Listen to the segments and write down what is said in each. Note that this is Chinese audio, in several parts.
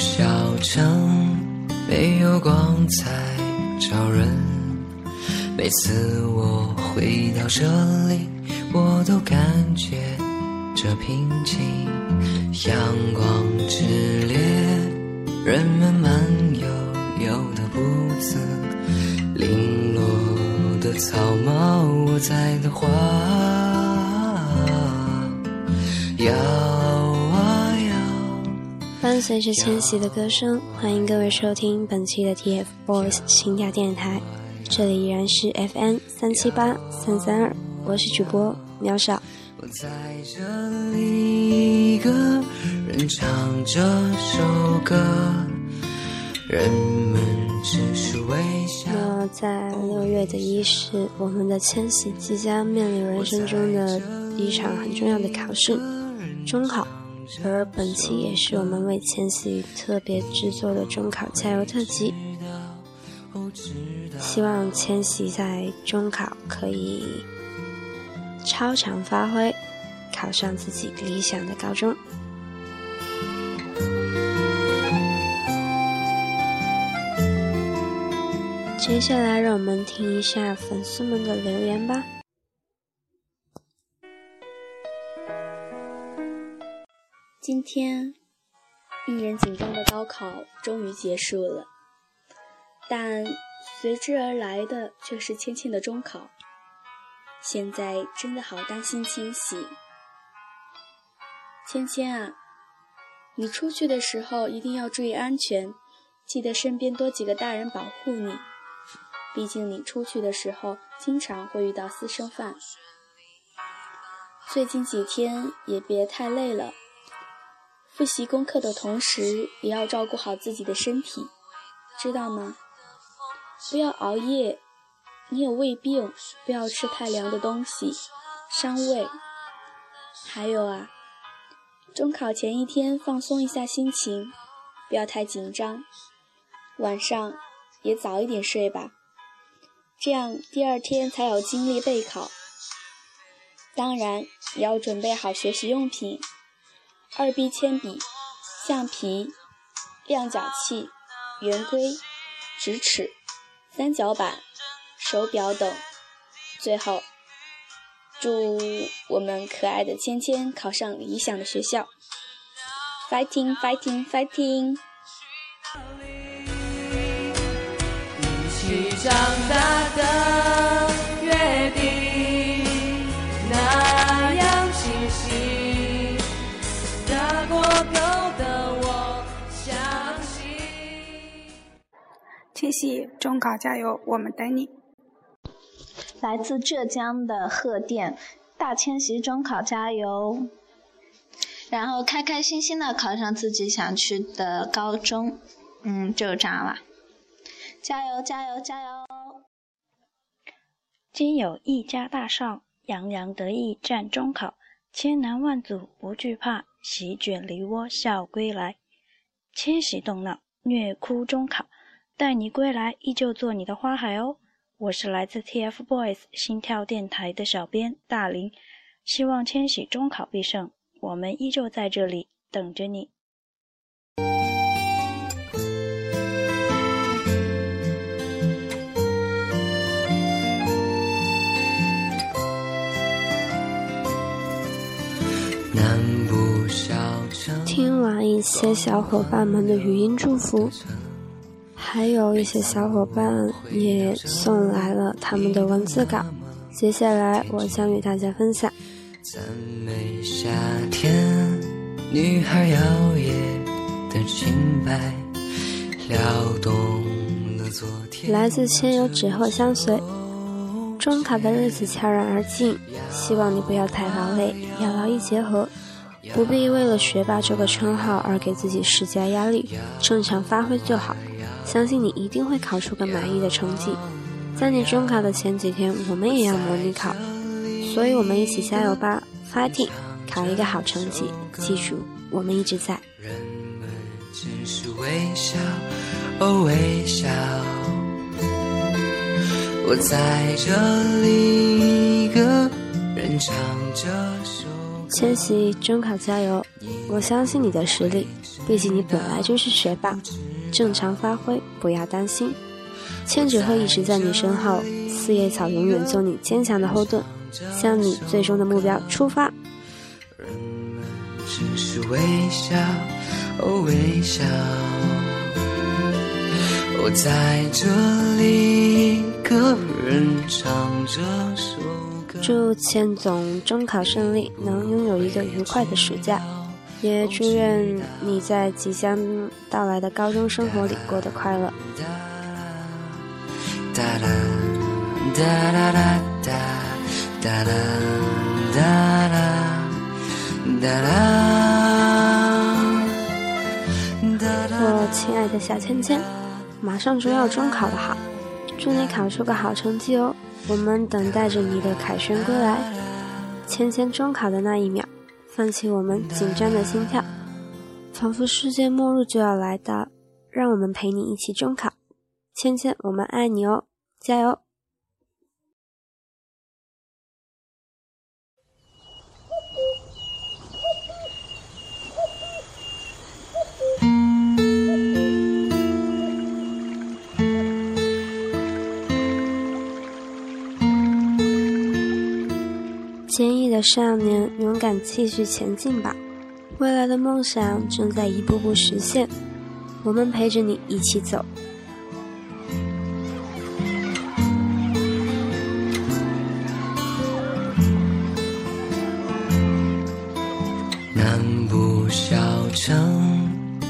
小城，没有光彩照人。每次我回到这里，我都感觉这平静。阳光炽烈，人们慢悠悠的步子，零落的草帽，我在的花随着千玺的歌声，欢迎各位收听本期的 TFBOYS 新亚电台，这里依然是 FM 三七八三三二，我是主播喵少。我在这里，一个人唱这首歌，人们只是微笑。那在六月的伊始，我们的千玺即将面临人生中的一场很重要的考试——中考。而本期也是我们为千玺特别制作的中考加油特辑。希望千玺在中考可以超常发挥，考上自己理想的高中。接下来，让我们听一下粉丝们的留言吧。今天，令人紧张的高考终于结束了，但随之而来的却是芊芊的中考。现在真的好担心千玺。芊芊啊，你出去的时候一定要注意安全，记得身边多几个大人保护你。毕竟你出去的时候经常会遇到私生饭。最近几天也别太累了。复习功课的同时，也要照顾好自己的身体，知道吗？不要熬夜，你有胃病，不要吃太凉的东西，伤胃。还有啊，中考前一天放松一下心情，不要太紧张，晚上也早一点睡吧，这样第二天才有精力备考。当然，也要准备好学习用品。二 B 铅笔、橡皮、量角器、圆规、直尺、三角板、手表等。最后，祝我们可爱的芊芊考上理想的学校！Fighting, fighting, fighting！一起长大中考加油，我们等你。来自浙江的贺电，大千玺中考加油，然后开开心心的考上自己想去的高中，嗯，就这样了，加油加油加油！今有一家大少，洋洋得意战中考，千难万阻不惧怕，席卷梨窝笑归来。千禧动脑，虐哭中考，待你归来，依旧做你的花海哦。我是来自 TFBOYS 心跳电台的小编大林，希望千玺中考必胜，我们依旧在这里等着你。南部小城，听完一些小伙伴们的语音祝福，还有一些小伙伴也送来了他们的文字稿。接下来，我将与大家分享。赞美夏天，女孩摇曳的裙摆，撩动了昨天。来自千有纸鹤相随，中考的日子悄然而近，希望你不要太劳累，要劳逸结合，不必为了学霸这个称号而给自己施加压力，正常发挥就好。相信你一定会考出个满意的成绩。在你中考的前几天，我们也要模拟考，所以我们一起加油吧，fighting！考一个好成绩，记住，我们一直在。只是微笑，哦微笑。我在这里，一个人唱这首千玺，中考加油！我相信你的实力，毕竟你本来就是学霸，正常发挥，不要担心。千纸鹤一直在你身后，四叶草永远做你坚强的后盾，向你最终的目标出发。人们只是微笑，哦微笑。我在这里，一个人唱这首歌。祝千总中考顺利，能拥有一个愉快的暑假，也祝愿你在即将到来的高中生活里过得快乐。哒啦哒啦啦哒哒哒啦哒啦哒啦。我亲爱的小芊芊，马上就要中考了哈，祝你考出个好成绩哦！我们等待着你的凯旋归来。芊芊中考的那一秒，放弃我们紧张的心跳，仿佛世界末日就要来到，让我们陪你一起中考。芊芊，我们爱你哦，加油！的少年，勇敢继续前进吧！未来的梦想正在一步步实现，我们陪着你一起走。南部小城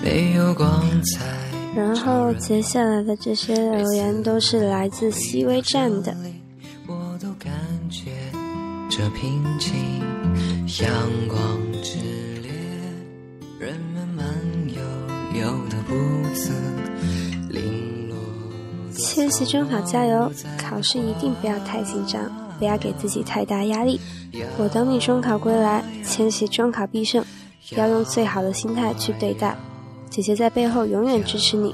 没有光彩。然后接下来的这些留言都是来自西微站的。平静，阳光炽烈，人们慢悠悠的步子，零落。千玺中考加油！考试一定不要太紧张，不要给自己太大压力。我等你中考归来，千玺中考必胜，要用最好的心态去对待。姐姐在背后永远支持你，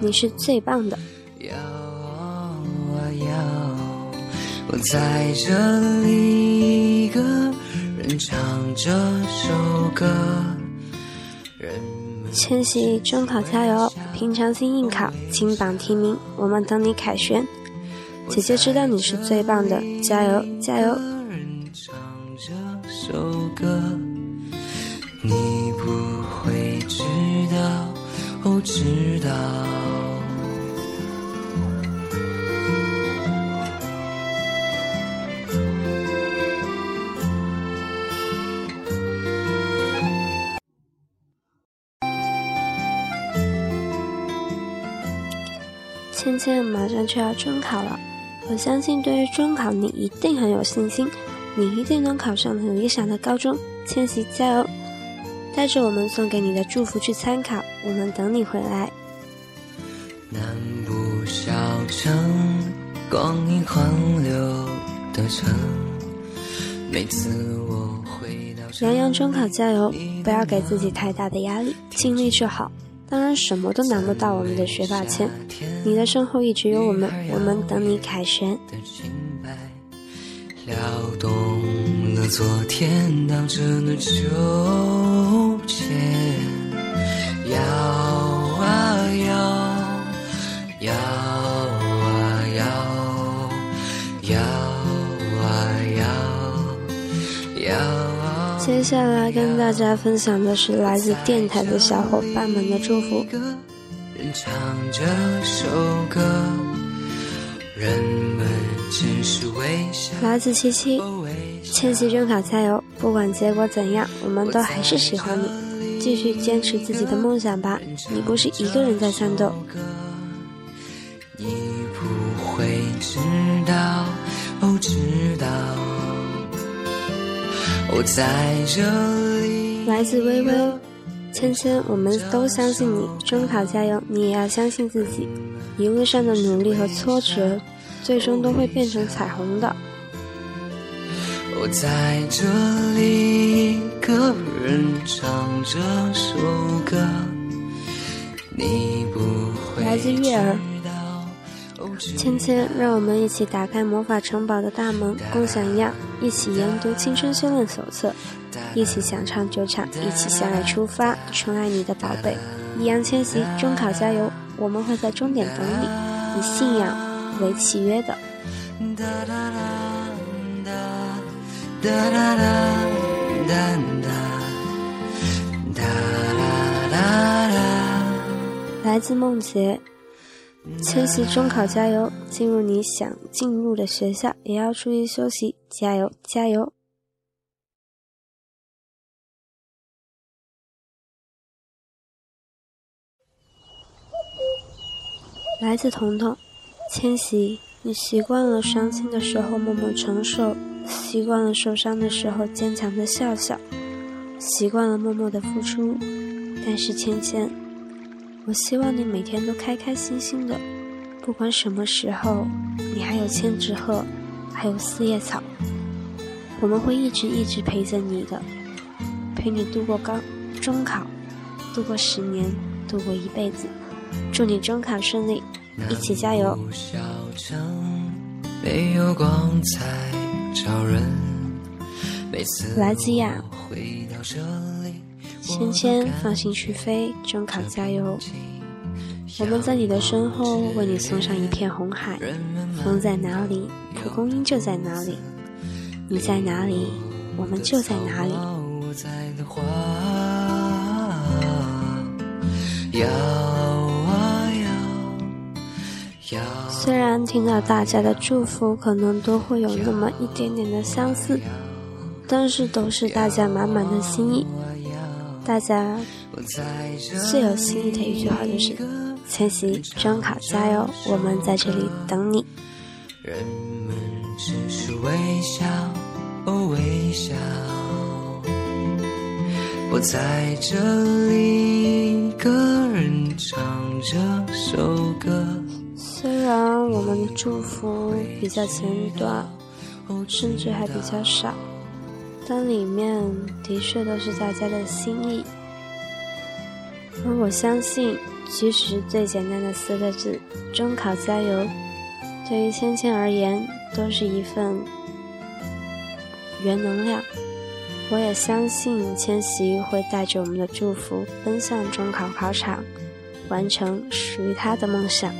你是最棒的。我在这里一个人唱这首歌。千玺中考加油！平常心应考，金榜题名，我们等你凯旋。姐姐知道你是最棒的，加油加油！唱这首歌，你不会知道，哦知道。芊芊马上就要中考了，我相信对于中考你一定很有信心，你一定能考上很理想的高中。千玺加油！带着我们送给你的祝福去参考，我们等你回来。南部小城，光阴缓流的城，每次我回到杨洋中考加油！不要给自己太大的压力，尽力就好。当然，什么都难不到我们的学霸签，你的身后一直有我们，我们等你凯旋。撩动了昨天当真的纠结。摇下来跟大家分享的是来自电台的小伙伴们的祝福唱这首歌，人们只是微笑，来自七七。千玺中考加油！不管结果怎样，我们都还是喜欢你，继续坚持自己的梦想吧。你不是一个人在战斗。你不会知道，我在这里。来自微微，芊芊，我们都相信你，中考加油！你也要相信自己，一路上的努力和挫折，最终都会变成彩虹的。我在这里一个人唱这首歌，你不会来自月儿芊芊，让我们一起打开魔法城堡的大门，共享一样，一起研读青春修炼手册，一起想唱就唱，一起向爱出发，宠爱你的宝贝。易烊千玺，中考加油！我们会在终点等你，以信仰为契约的。来自梦洁，千玺中考加油！进入你想进入的学校，也要注意休息，加油加油！来自彤彤，千玺，你习惯了伤心的时候默默承受，习惯了受伤的时候坚强的笑笑，习惯了默默的付出，但是芊芊。我希望你每天都开开心心的，不管什么时候，你还有千纸鹤，还有四叶草，我们会一直一直陪着你的，陪你度过高中考，度过十年，度过一辈子。祝你中考顺利，一起加油！来自亚。芊芊，放心去飞，中考加油！我们在你的身后，为你送上一片红海。风在哪里，蒲公英就在哪里。你在哪里，我们就在哪里。虽然听到大家的祝福，可能都会有那么一点点的相似，但是都是大家满满的心意。大家最有心意的一句话就是：“千玺，中考加油，我们在这里等你。”人们只是微笑，哦微笑。我在这里一个人唱这首歌。虽然我们的祝福比较简短，甚至还比较少。但里面的确都是大家的心意，而我相信，其实最简单的四个字“中考加油”，对于芊芊而言，都是一份原能量。我也相信千玺会带着我们的祝福，奔向中考考场，完成属于他的梦想。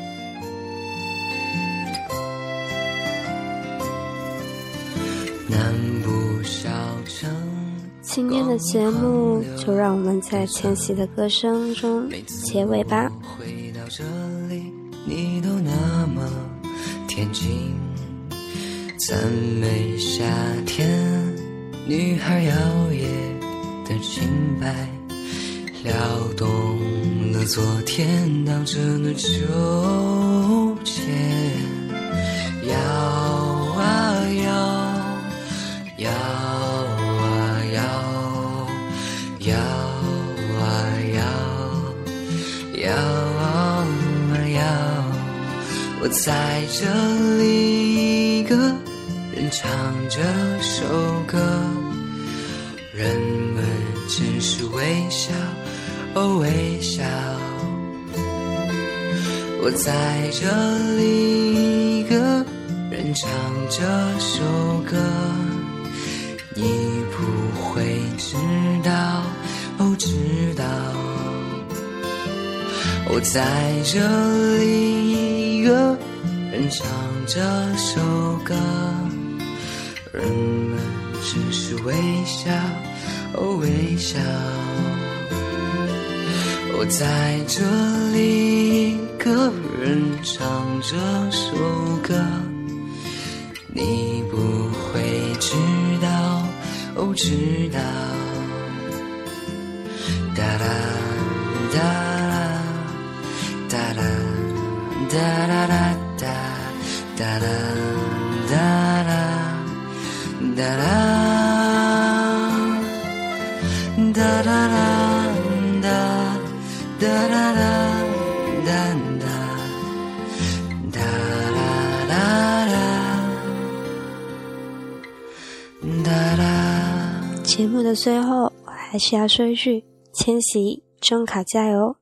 今天的节目，就让我们在千玺的歌声中结尾吧。回到这里，你都那么天真，赞美夏天，女孩摇曳的裙摆，撩动了昨天荡着的秋千。摇在这里，一个人唱这首歌，人们只是微笑，哦微笑。我在这里，一个人唱这首歌，你不会知道，哦知道。我在这里，人唱这首歌，人们只是微笑，哦微笑。我在这里，一个人唱这首歌，你不会知道，哦知道。哒啦哒啦哒啦哒啦啦。哒啦哒啦哒啦哒啦啦哒哒啦啦哒哒哒啦啦啦哒啦。节目的最后，还是要说一句：千玺，中考加油！